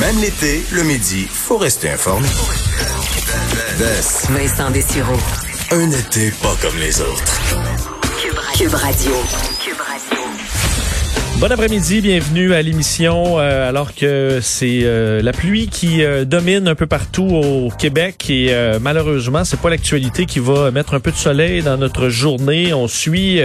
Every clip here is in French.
Même l'été, le midi, faut rester informé. Vincent Dessureau. Un été pas comme les autres. Cube Radio. Bon après-midi, bienvenue à l'émission. euh, alors que c'est euh, la pluie qui euh, domine un peu partout au Québec et malheureusement, c'est pas l'actualité qui va mettre un peu de soleil dans notre journée. On suit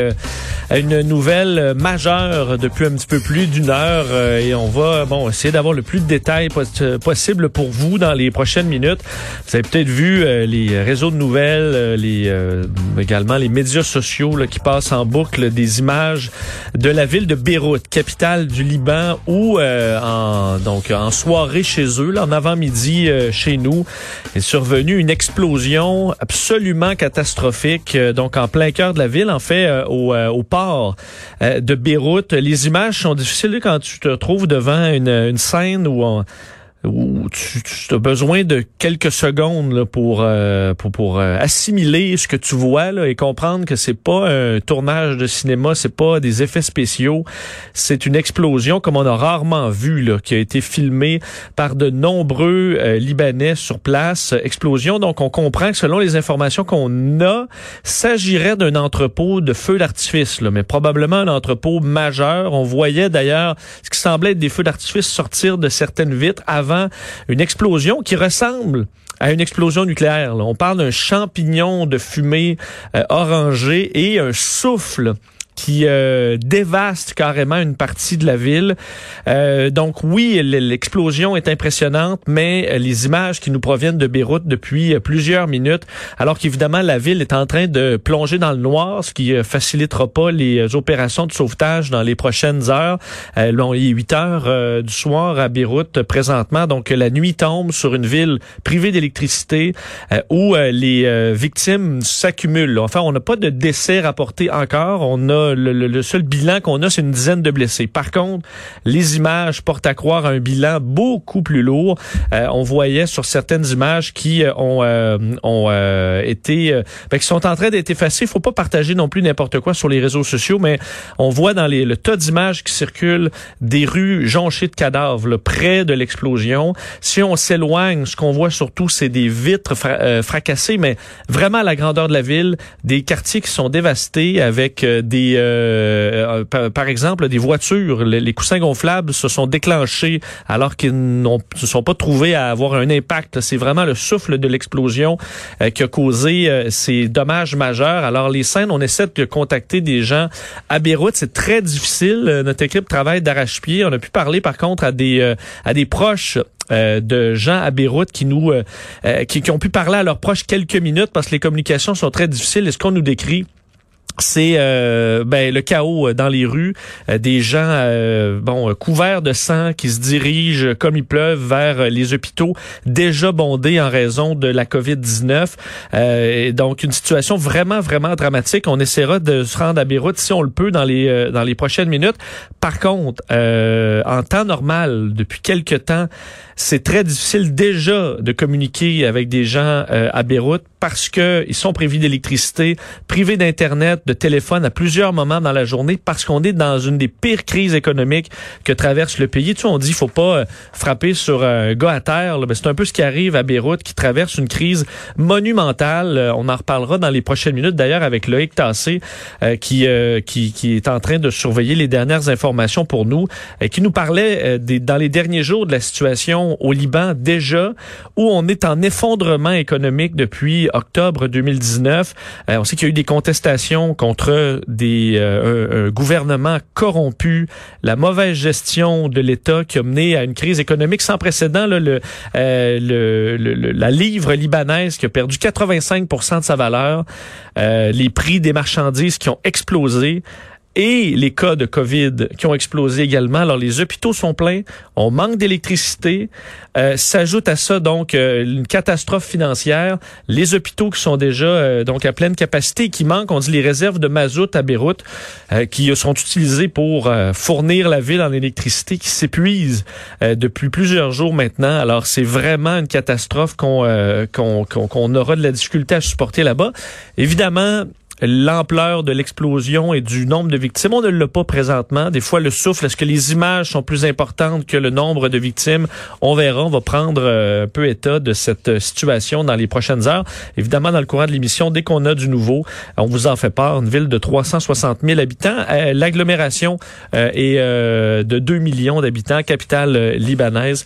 une nouvelle majeure depuis un petit peu plus d'une heure et on va bon essayer d'avoir le plus de détails pos- possible pour vous dans les prochaines minutes. Vous avez peut-être vu les réseaux de nouvelles, les également les médias sociaux qui passent en boucle des images de la ville de Beyrouth, capitale du Liban, où euh, en donc en soirée chez eux, là, en avant-midi euh, chez nous, est survenue une explosion absolument catastrophique, euh, donc en plein cœur de la ville, en fait, euh, au, euh, au port de Beyrouth. Les images sont difficiles quand tu te trouves devant une, une scène où on où tu, as besoin de quelques secondes là, pour euh, pour, pour euh, assimiler ce que tu vois et comprendre que c'est pas un tournage de cinéma, c'est pas des effets spéciaux, c'est une explosion comme on a rarement vu là, qui a été filmée par de nombreux euh, Libanais sur place. Explosion, donc on comprend que selon les informations qu'on a, s'agirait d'un entrepôt de feux d'artifice, mais probablement un entrepôt majeur. On voyait d'ailleurs ce qui semblait être des feux d'artifice sortir de certaines vitres avant une explosion qui ressemble à une explosion nucléaire. On parle d'un champignon de fumée euh, orangée et un souffle qui euh, dévaste carrément une partie de la ville. Euh, donc oui, l'explosion est impressionnante, mais euh, les images qui nous proviennent de Beyrouth depuis euh, plusieurs minutes, alors qu'évidemment la ville est en train de plonger dans le noir, ce qui euh, facilitera pas les opérations de sauvetage dans les prochaines heures. Euh, il est 8 heures du soir à Beyrouth présentement, donc la nuit tombe sur une ville privée d'électricité où les victimes s'accumulent. Enfin, on n'a pas de décès rapportés encore. On a le, le- seul bilan qu'on a, c'est une dizaine de blessés. Par contre, les images portent à croire un bilan beaucoup plus lourd. Euh, on voyait sur certaines images qui euh, ont, euh, ont euh, été, euh, ben, qui sont en train d'être effacées. Faut pas partager non plus n'importe quoi sur les réseaux sociaux, mais on voit dans les, le tas d'images qui circulent des rues jonchées de cadavres là, près de l'explosion. Si on s'éloigne, ce qu'on voit surtout, c'est des vitres euh, fracassées, mais vraiment à la grandeur de la ville, des quartiers qui sont dévastés avec euh, euh, euh, par, exemple, des voitures. Les, coussins gonflables se sont déclenchés alors qu'ils n'ont- se sont pas trouvés à avoir un impact. C'est vraiment le souffle de l'explosion euh, qui a causé ces dommages majeurs. Alors les scènes, on essaie de contacter des gens à Beyrouth. C'est très difficile. Notre équipe travaille d'arrache-pied. On a pu parler par contre à des proches de gens à Beyrouth qui nous qui, qui ont pu parler à leurs proches quelques minutes parce que les communications sont très difficiles. Et ce qu'on nous décrit c'est euh, ben, le chaos euh, dans les rues, euh, des gens euh, bon euh, couverts de sang qui se dirigent comme ils pleuvent vers les hôpitaux déjà bondés en raison de la COVID-19. Euh, donc une situation vraiment vraiment dramatique. On essaiera de se rendre à Beyrouth si on le peut dans les dans les prochaines minutes. Par contre, en temps normal, depuis quelque temps, c'est très difficile déjà de communiquer avec des gens euh, à Beyrouth parce que ils sont privés d'électricité, privés d'internet, de téléphone à plusieurs moments dans la journée parce qu'on est dans une des pires crises économiques que traverse le pays. Tu sais, on dit faut pas euh, frapper sur un gars à terre, là. Ben, c'est un peu ce qui arrive à Beyrouth qui traverse une crise monumentale. Euh, on en reparlera dans les prochaines minutes d'ailleurs avec Loïc Tassé euh, qui, qui qui est en train de surveiller les dernières informations pour nous et qui nous parlait des, dans les derniers jours de la situation au Liban déjà où on est en effondrement économique depuis octobre 2019. Euh, on sait qu'il y a eu des contestations contre des euh, un, gouvernement corrompu, la mauvaise gestion de l'État qui a mené à une crise économique sans précédent. Là, le, euh, le- le- la livre libanaise qui a perdu 85% de sa valeur, euh, les prix des marchandises qui ont explosé et les cas de COVID qui ont explosé également. Alors, les hôpitaux sont pleins, on manque d'électricité. Euh, S'ajoute à ça, donc, euh, une catastrophe financière. Les hôpitaux qui sont déjà euh, donc à pleine capacité, qui manquent, on dit, les réserves de mazout à Beyrouth, euh, qui sont utilisées pour euh, fournir la ville en électricité, qui s'épuisent depuis plusieurs jours maintenant. Alors, c'est vraiment une catastrophe qu'on qu'on qu'on aura de la difficulté à supporter là-bas. Évidemment, l'ampleur de l'explosion et du nombre de victimes. On ne l'a pas présentement. Des fois, le souffle, est-ce que les images sont plus importantes que le nombre de victimes? On verra. On va prendre euh, un peu état de cette euh, situation dans les prochaines heures. Évidemment, dans le courant de l'émission, dès qu'on a du nouveau, on vous en fait part. Une ville de 360 000 habitants. Euh, l'agglomération est de 2 millions d'habitants, capitale libanaise.